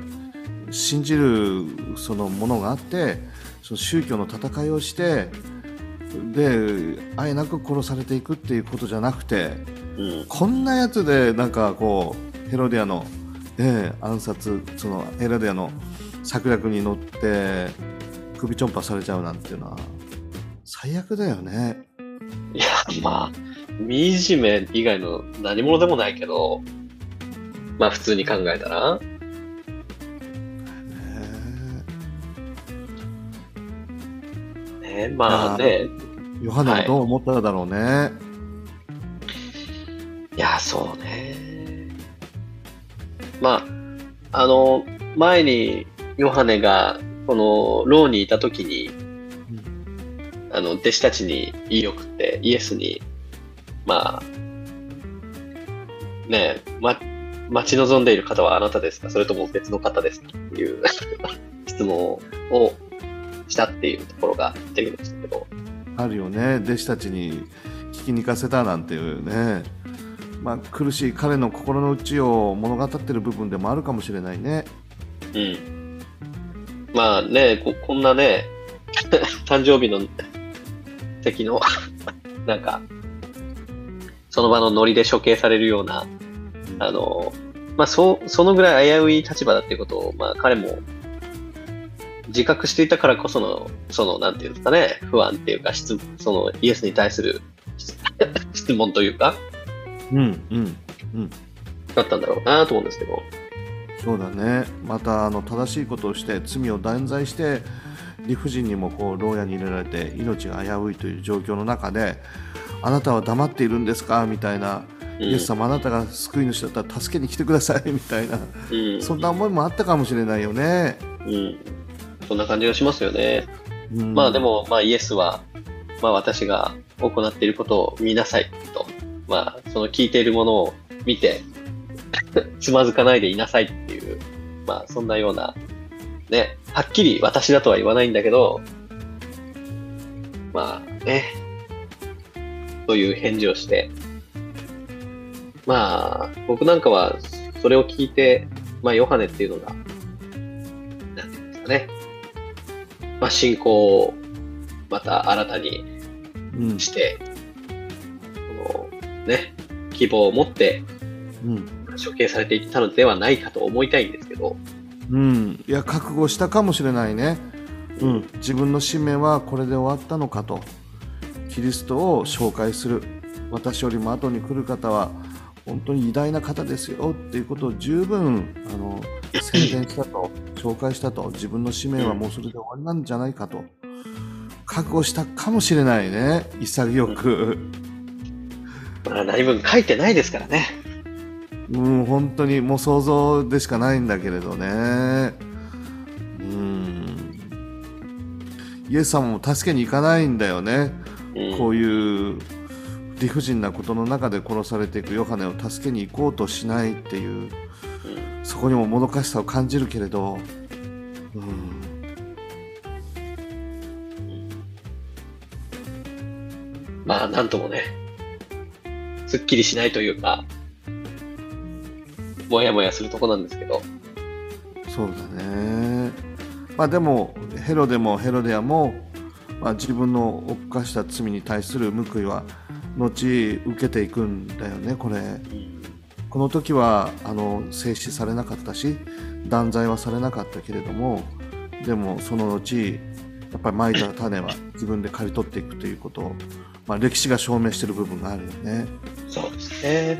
信じるそのものがあってその宗教の戦いをしてであえなく殺されていくっていうことじゃなくてうん。こんなやつでなんかこうヘロディアの、ええ暗殺そのヘロディアの策略に乗って首ちょんぱされちゃうなんていうのは最悪だよね。いや、まあ、惨め以外の何者でもないけど、まあ普通に考えたら、まあね、えヨハネはどう思っただろうね。いや、そうね。まあ、あの、前にヨハネが、この、牢にいた時に、あの、弟子たちに言い送って、イエスに、まあ、ねえ、ま、待ち望んでいる方はあなたですか？それとも別の方ですか？っていう (laughs) 質問をしたっていうところが出てきましあるよね弟子たちに聞きに行かせたなんていうね、まあ、苦しい彼の心の内を物語ってる部分でもあるかもしれないね。うん。まあね、ここんなね、(laughs) 誕生日の敵の、(laughs) なんか、その場のノリで処刑されるような、あの、まあそ、そのぐらい危うい立場だっていうことを、まあ彼も自覚していたからこその、その、なんていうんですかね、不安っていうか、質、そのイエスに対する質 (laughs) 質問というか、うんうんうんだったんだろうなと思うんですけど、そうだねまたあの正しいことをして罪を断罪して理不尽にもこう牢屋に入れられて命が危ういという状況の中であなたは黙っているんですか？みたいな、うんイエス様あなたが救い主だったら助けに来てくださいみたいな、うん。そんな思いもあったかもしれないよね。うん。そんな感じがしますよね。うんまあでも、まあイエスは、まあ私が行っていることを見なさいと。まあその聞いているものを見て、(laughs) つまずかないでいなさいっていう、まあそんなような、ね、はっきり私だとは言わないんだけど、まあね、という返事をして、まあ僕なんかはそれを聞いて、まあヨハネっていうのが、なんていうんですかね、まあ、信仰をまた新たにうん。して、このね、希望を持ってうん。処刑されていったのではないかと思いたいんですけど、うん、いや覚悟したかもしれないね、うん、自分の使命はこれで終わったのかと。キリストを紹介する。私よりも後に来る方は本当に偉大な方ですよっていうことを十分あの (clears throat) 宣伝したと紹介したと自分の使命はもうそれで終わりなんじゃないかと覚悟したかもしれないね潔く、まあ、何分書いてないですからね。うん、本当にもう想像でしかないんだけれどね。うん。イエス様も助けに行かないんだよね。うんこういう理不尽なことの中で殺されていくヨハネを助けに行こうとしないっていう、うんそこにももどかしさを感じるけれど、うん。まあ、なんともね、すっきりしないというか、もやもやするとこなんですけど、そうだね。まあでもヘロデもヘロデアも、まあ、自分の犯した罪に対する報いは後受けていくんだよねこれこの時はあの静止されなかったし断罪はされなかったけれどもでもその後やっぱりまいた種は自分で刈り取っていくということを、まあ、歴史が証明してる部分があるよね。そうですね。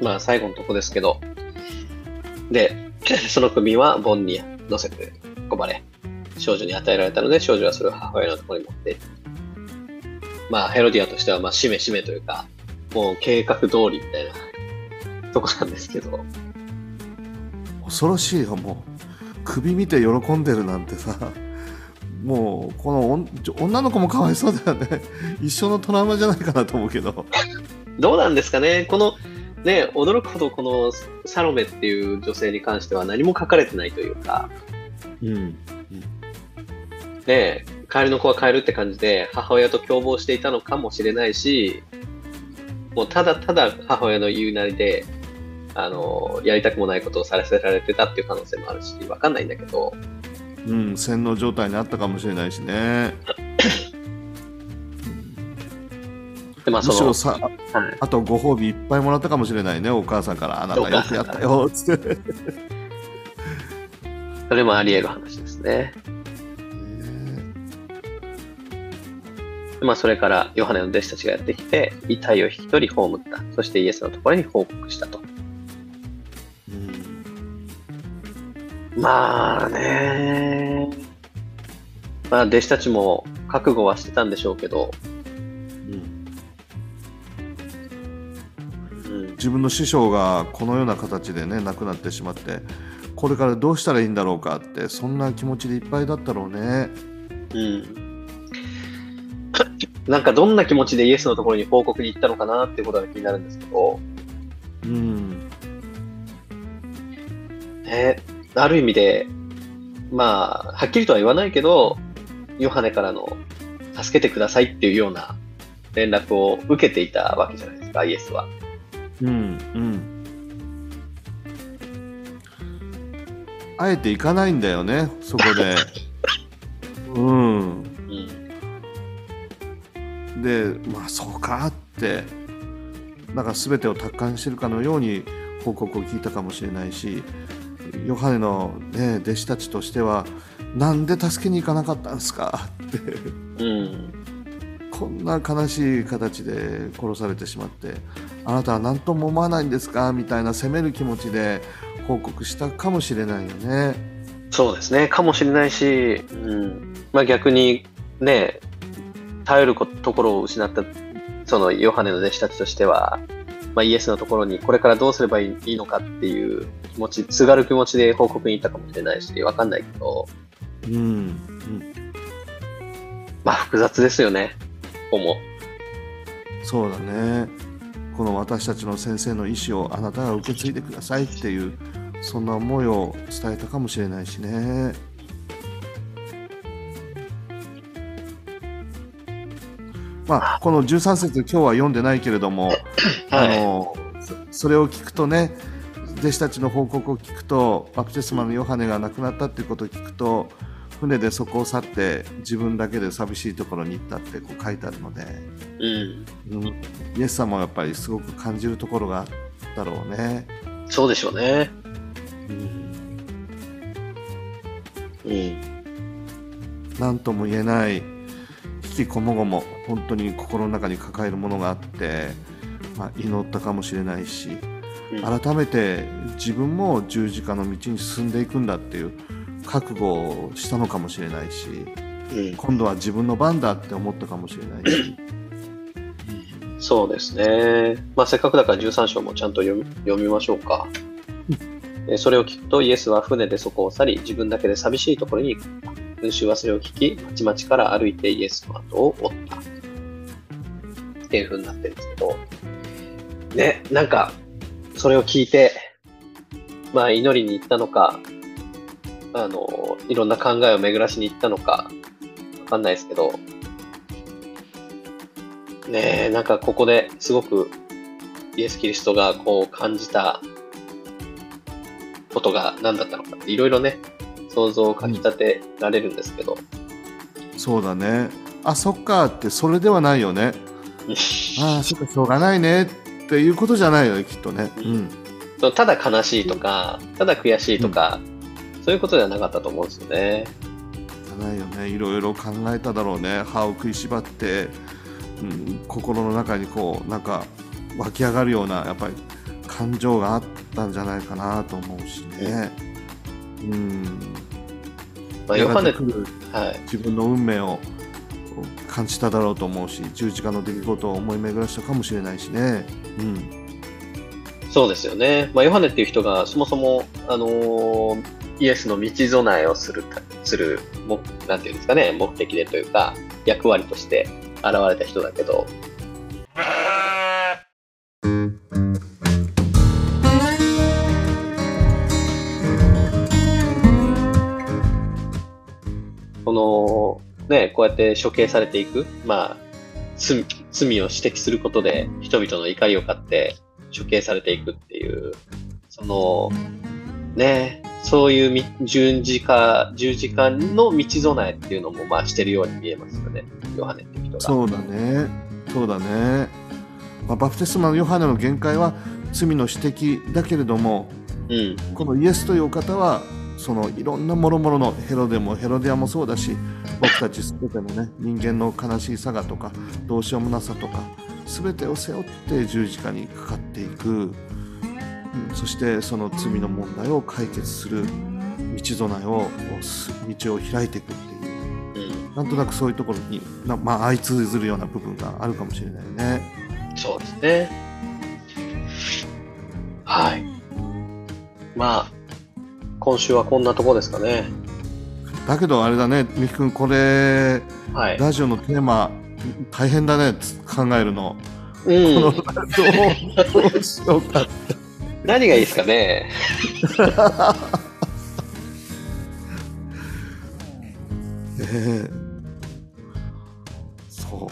まあ、最後のとこですけど、で、(clears throat) その組は盆に乗せて運ばれ、少女に与えられたので、少女はそれを母親のところに持っていった。まあ、ヘロディアとしては、まあ、しめしめというか、もう計画通りみたいなとこなんですけど、恐ろしいよもう。首見て喜んでるなんてさ。もうこの女の子もかわいそうだよね。一生のトラウマじゃないかなと思うけど。どうなんですかね。この、ね、驚くほどこのサロメっていう女性に関しては何も書かれてないというか、うん。ね、カエルの子はカエルって感じで母親と共謀していたのかもしれないし、もうただただ母親の言うなりで、あの、やりたくもないことをさせられてたっていう可能性もあるし、わかんないんだけど、うん、洗脳状態にあったかもしれないしね。で、まあむしろさはい、あとご褒美いっぱいもらったかもしれないねお母さんから。あなたよくやったよつって。それもあり得る話ですね。まあそれからヨハネの弟子たちがやってきて、遺体を引き取り葬った。そしてイエスのところに報告したと。うんまあね。まあ弟子たちも覚悟はしてたんでしょうけど、うん、自分の師匠がこのような形でね亡くなってしまってこれからどうしたらいいんだろうかってそんな気持ちでいっぱいだったろうねうん。(laughs) なんかどんな気持ちでイエスのところに報告に行ったのかなっていうことが気になるんですけど、うんね、ある意味で、まあ、はっきりとは言わないけど、ヨハネからの助けてくださいっていうような連絡を受けていたわけじゃないですか、イエスは。うんうんあえて行かないんだよねそこでうん (laughs) うん。でまあそうかってなんか全てを達観してるかのように報告を聞いたかもしれないしヨハネの、ね、弟子たちとしてはなんで助けに行かなかったんですかってうん。こんな悲しい形で殺されてしまってあなたは何とも思わないんですかみたいな責める気持ちで報告したかもしれないよね。そうですね、かもしれないし、うんまあ、逆にね、頼ることころを失ったそのヨハネの弟子たちとしては、まあ、イエスのところにこれからどうすればいいのかっていう気持ち、すがる気持ちで報告に行ったかもしれないし、わかんないけど、うん、うん、まあ複雑ですよね、ここも。そうだね。この私たちの先生の意思をあなたが受け継いでくださいっていうそんな思いを伝えたかもしれないしねまあこの13節今日は読んでないけれども、あのそそれを聞くとね弟子たちの報告を聞くとバプテスマのヨハネが亡くなったっていうことを聞くと船でそこを去って自分だけで寂しいところに行ったってこう書いてあるので、うん、うん、イエス様はやっぱりすごく感じるところがあったろうね。そうでしょうね。うん、うん、なん。とも言えない引きこもごも本当に心の中に抱えるものがあって、まあ、祈ったかもしれないしうん改めて自分も十字架の道に進んでいくんだっていう覚悟をしたのかもしれないしうん、今度は自分の番だって思ったかもしれないし、そうですね。まあ、せっかくだから13章もちゃんと読み読みましょうか。えそれを聞くと、イエスは船でそこを去り、自分だけで寂しいところに行った。群衆はそれを聞き、まちまちから歩いてイエスの後を追った。っていう風になってるんですけど、ね、なんか、それを聞いて、まあ、祈りに行ったのか、あの、いろんな考えを巡らしに行ったのか、わかんないですけど、ねえ、なんかここですごくイエス・キリストがこう感じたことが何だったのかっていろいろね、想像をかき立てられるんですけど、そうだね。あそっか。ってそれではないよね。(laughs) ああそっかしょうがないね。っていうことじゃないよねきっとね。うん。ただ悲しいとか、ただ悔しいとか、そういうことではなかったと思うんですよね。じゃないよね。いろいろ考えただろうね。歯を食いしばって、うん、心の中にこうなんか湧き上がるようなやっぱり感情があったんじゃないかなと思うしね。うん、まあ、ヨハネはい。自分の運命を感じただろうと思うし十字架の出来事を思い巡らしたかもしれないしね。うんそうですよね。まあ、ヨハネっていう人がそもそも、あのーイエスの道備えをするか、する、もなんていうんですかね、目的でというか、役割として現れた人だけど、この、ね、こうやって処刑されていく、まあ、罪罪を指摘することで人々の怒りを買って処刑されていくっていう、その、ね、そういうみ十字架、十字架の道備えっていうのも、まあ、してるように見えますよね、ヨハネって人が。そうだねそうだね、まあ、バプテスマのヨハネの限界は罪の指摘だけれどもうん。このイエスというお方はそのいろんなもろもろのヘロデもヘロデアもそうだし僕たち全てのね人間の悲しさがとかどうしようもなさとか全てを背負って十字架にかかっていく、うんそしてその罪の問題を解決する道備えをす道を開いていくっていううん。なんとなくそういうところにな、まあ、相通ずるような部分があるかもしれないね。そうですね。はい。まあ、今週はこんなとこですかね。だけどあれだね、みきくん、これ、はい。ラジオのテーマ、大変だね、つ考えるの。うん。どうどうしようか。何がいいですかね。(laughs) ねえそ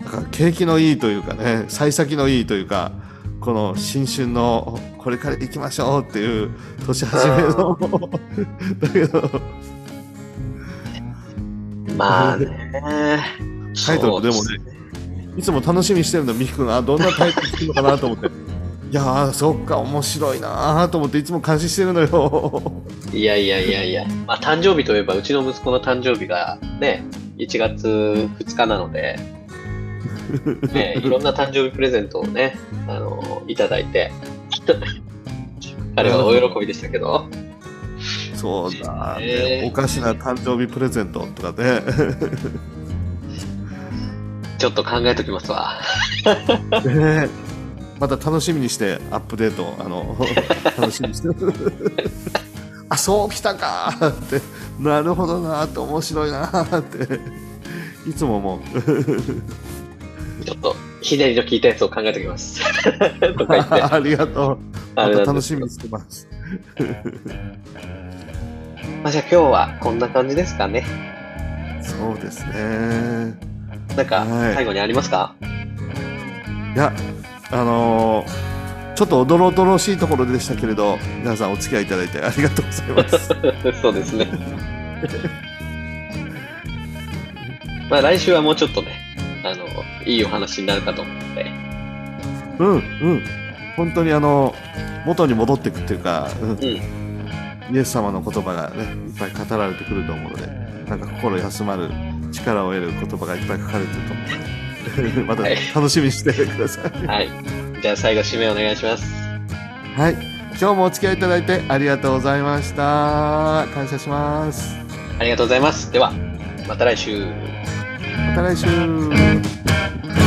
う。だから景気のいいというかね、幸先のいいというか、この新春のこれから行きましょうっていう年始めの、だけど、まあね。タイトルでもねそうすいつも楽しみにしてるの、みきくんが、あどんなタイトル作るのかなと思って。いやー、そっか、面白いなーと思って、いつも監視してるのよ。いやいやいやいや、まあ、誕生日といえば、うちの息子の誕生日がね、1月2日なので、ね、いろんな誕生日プレゼントをね、あの、いただいて、(laughs) 彼はお喜びでしたけど、そうだ、へー。ね、おかしな誕生日プレゼントとかね。(laughs) ちょっと考えときますわ。(laughs) ねまた楽しみにしてアップデートあの楽しみにして。あそうきたか。って。なるほどなって面白いなって。いつも思う。ちょっと、左の聞いたやつを考えときます。(laughs) とか言って。(laughs) ありがとうまあれた楽しみにしてますまあ、じゃあ今日はこんな感じですかね。そうですねなんか、はい最後にありますか？いやあのーちょっとおどろおどろしいところでしたけれど皆さんお付き合いいただいてありがとうございます (laughs) そうですね。まあ来週はもうちょっとね、あの、いいお話になるかと思って。うんうん本当にあの元に戻っていくっていうか、うんうん。イエス様の言葉がね、いっぱい語られてくると思うので、なんか心休まる、力を得る言葉がいっぱい書かれてると思うので、(laughs) またはい楽しみにしてください。はい。じゃあ最後締めお願いします。はい。今日もお付き合いいただいてありがとうございました。感謝します。ありがとうございます。では、また来週。また来週。